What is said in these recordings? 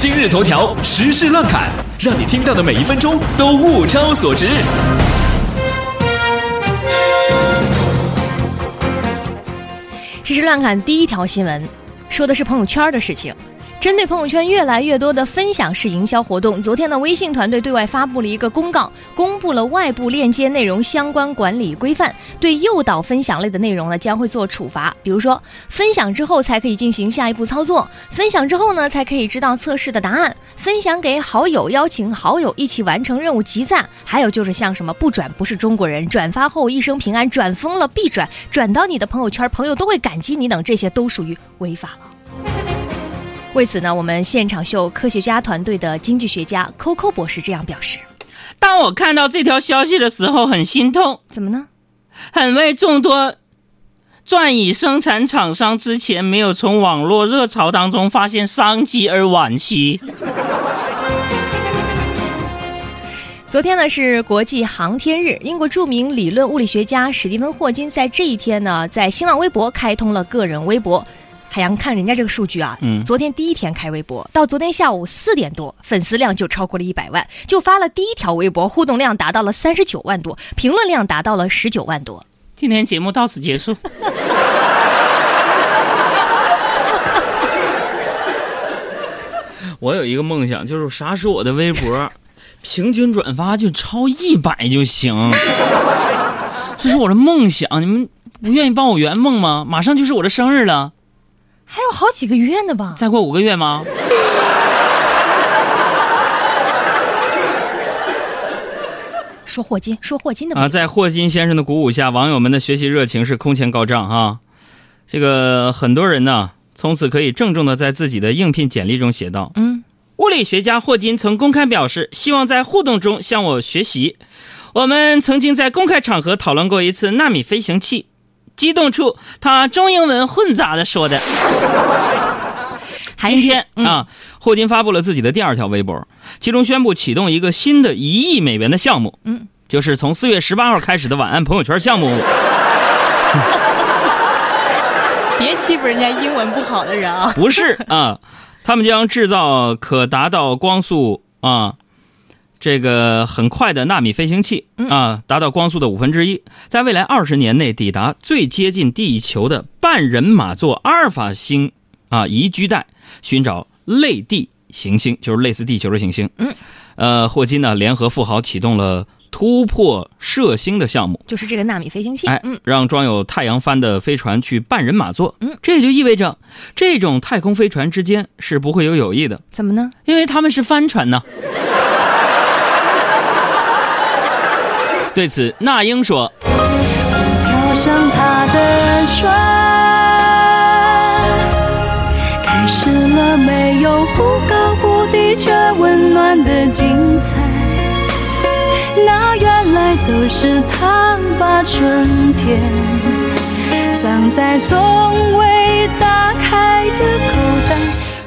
今日头条时事乱侃，让你听到的每一分钟都物超所值。时事乱侃第一条新闻，说的是朋友圈的事情。针对朋友圈越来越多的分享式营销活动，昨天呢，微信团队对外发布了一个公告，公布了外部链接内容相关管理规范，对诱导分享类的内容呢将会做处罚。比如说，分享之后才可以进行下一步操作，分享之后呢才可以知道测试的答案，分享给好友，邀请好友一起完成任务集赞。还有就是像什么不转不是中国人，转发后一生平安，转疯了必转，转到你的朋友圈，朋友都会感激你等，这些都属于违法了。为此呢，我们现场秀科学家团队的经济学家 Coco 博士这样表示：当我看到这条消息的时候，很心痛，怎么呢？很为众多钻以生产厂商之前没有从网络热潮当中发现商机而惋惜。昨天呢是国际航天日，英国著名理论物理学家史蒂芬霍金在这一天呢，在新浪微博开通了个人微博。海洋看人家这个数据啊，嗯昨天第一天开微博，到昨天下午四点多，粉丝量就超过了一百万，就发了第一条微博，互动量达到了三十九万多，评论量达到了十九万多。今天节目到此结束。我有一个梦想，就是啥时候我的微博 平均转发就超一百就行，这是我的梦想。你们不愿意帮我圆梦吗？马上就是我的生日了，还有好几个月呢吧？再过五个月吗？说霍金，说霍金的啊，在霍金先生的鼓舞下，网友们的学习热情是空前高涨啊。这个很多人呢，从此可以郑重的在自己的应聘简历中写道：嗯，物理学家霍金曾公开表示，希望在互动中向我学习。我们曾经在公开场合讨论过一次纳米飞行器，激动处他中英文混杂的说的。今天、嗯啊，霍金发布了自己的第二条微博，其中宣布启动一个新的一亿美元的项目，嗯，就是从四月十八号开始的晚安朋友圈项目。别欺负人家英文不好的人啊！不是啊，他们将制造可达到光速啊，这个很快的纳米飞行器啊，达到光速的五分之一，在未来二十年内抵达最接近地球的半人马座阿尔法星啊宜居带，寻找类地行星，就是类似地球的行星。嗯，呃，霍金呢联合富豪启动了突破射星的项目。就是这个纳米飞行器，哎嗯，，让装有太阳帆的飞船去半人马座，嗯，这也就意味着这种太空飞船之间是不会有友谊的，怎么呢？因为他们是帆船呢。对此，那英说跳上他的船，开始了没有忽高忽低却温暖的精彩。那原来都是他把春天藏在从未打开的口袋。：“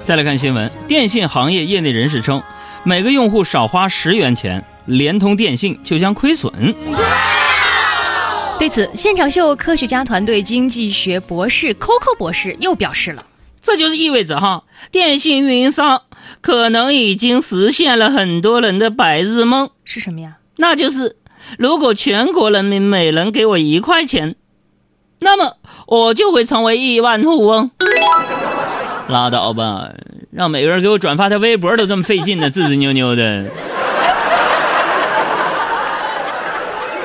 再来看新闻，电信行业业内人士称，每个用户少花十元钱，联通电信就将亏损。对此，现场秀科学家团队经济学博士 Coco 博士又表示了。这就是意味着哈，电信运营商可能已经实现了很多人的白日梦。”是什么呀？那就是，如果全国人民每人给我一块钱，那么我就会成为亿万富翁。拉倒吧，让每个人给我转发条微博都这么费劲呢，自自扭扭的。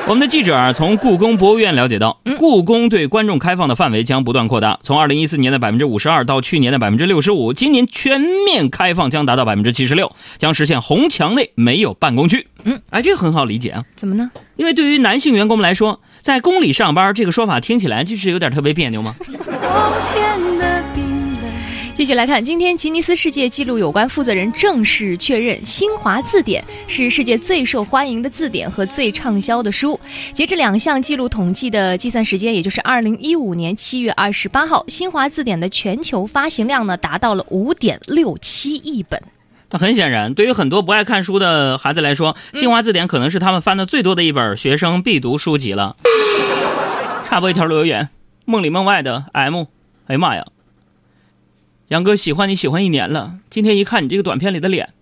我们的记者啊，从故宫博物院了解到，故宫对观众开放的范围将不断扩大，从二零一四年的百分之五十二到去年的百分之六十五，今年全面开放将达到百分之七十六，将实现红墙内没有办公区。嗯，哎，这个很好理解啊。怎么呢？因为对于男性员工们来说，在宫里上班这个说法听起来就是有点特别别扭嘛。继续来看，今天吉尼斯世界纪录有关负责人正式确认，《新华字典》是世界最受欢迎的字典和最畅销的书。截至两项记录统计的计算时间，也就是二零一五年七月二十八号，《新华字典》的全球发行量呢达到了五点六七亿本。那很显然，对于很多不爱看书的孩子来说，《新华字典》可能是他们翻的最多的一本学生必读书籍了。插播一条留言：梦里梦外的 M，哎呀妈呀！杨哥喜欢你喜欢一年了，今天一看你这个短片里的脸，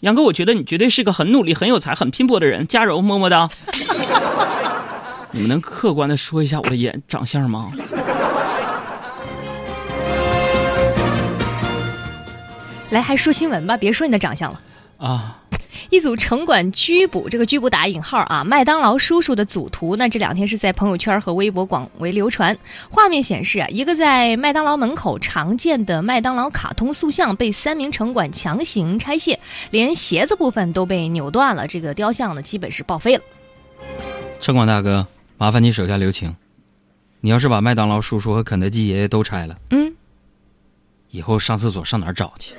杨哥，我觉得你绝对是个很努力、很有才、很拼搏的人，加油，么么哒。你们能客观的说一下我的眼长相吗？来，还说新闻吧，别说你的长相了。啊，一组城管拘捕，这个拘捕打引号啊，麦当劳叔叔的组图，呢这两天是在朋友圈和微博广为流传。画面显示啊，一个在麦当劳门口常见的麦当劳卡通塑像被三名城管强行拆卸，连鞋子部分都被扭断了，这个雕像呢基本是报废了。城管大哥，麻烦你手下留情，你要是把麦当劳叔叔和肯德基爷爷都拆了，嗯，以后上厕所上哪儿找去？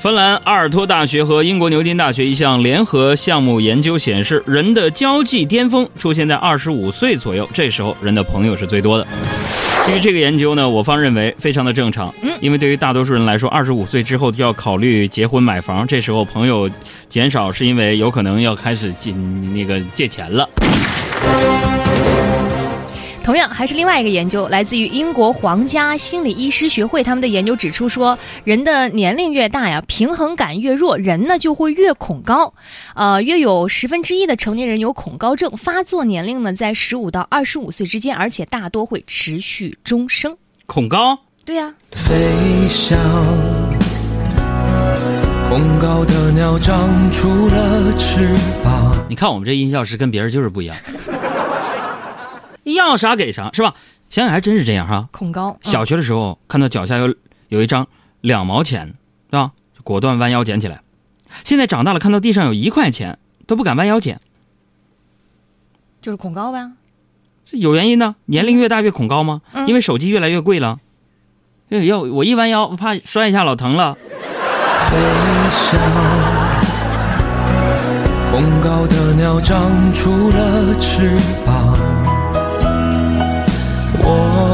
芬兰阿尔托大学和英国牛津大学一项联合项目研究显示，人的交际巅峰出现在二十五岁左右，这时候人的朋友是最多的。基于这个研究呢，我方认为非常的正常，因为对于大多数人来说，二十五岁之后就要考虑结婚买房，这时候朋友减少是因为有可能要开始借那个借钱了。同样还是另外一个研究，来自于英国皇家心理医师学会，他们的研究指出说，人的年龄越大呀，平衡感越弱，人呢就会越恐高。呃，约有十分之一的成年人有恐高症，发作年龄呢在十五到二十五岁之间，而且大多会持续终生。恐高？对呀、飞翔，恐高的鸟长出了翅膀。你看我们这音效师跟别人就是不一样，要啥给啥，是吧？想想还真是这样哈。恐高。嗯小学的时候看到脚下有有一张两毛钱，对吧？就果断弯腰捡起来。现在长大了，看到地上有一块钱，都不敢弯腰捡，就是恐高呗。这有原因呢。年龄越大越恐高吗？嗯因为手机越来越贵了。哎要我一弯腰，我怕摔一下老疼了。飞翔，恐高的鸟长出了翅膀。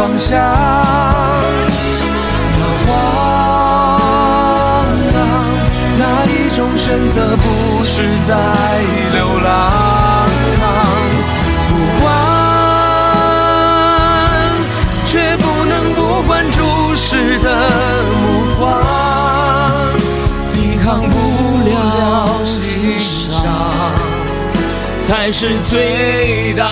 方向，摇晃啊，哪一种选择不是在流浪？不管。却不能不管注视的目光，抵抗不了欣赏，才是最大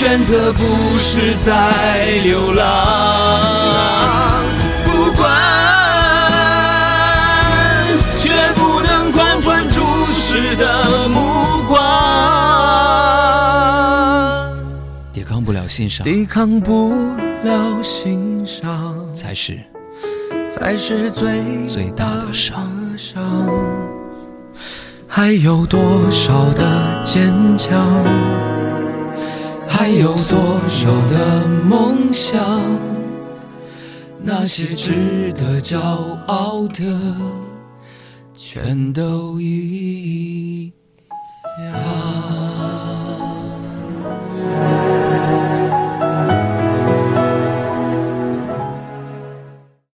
选择不是在流浪？不管，却不能管专注视的目光，抵抗不了欣赏，抵抗不了欣赏，才是才是最最大的伤。还有多少的坚强？还有所有的梦想那些值得骄傲的全都一样。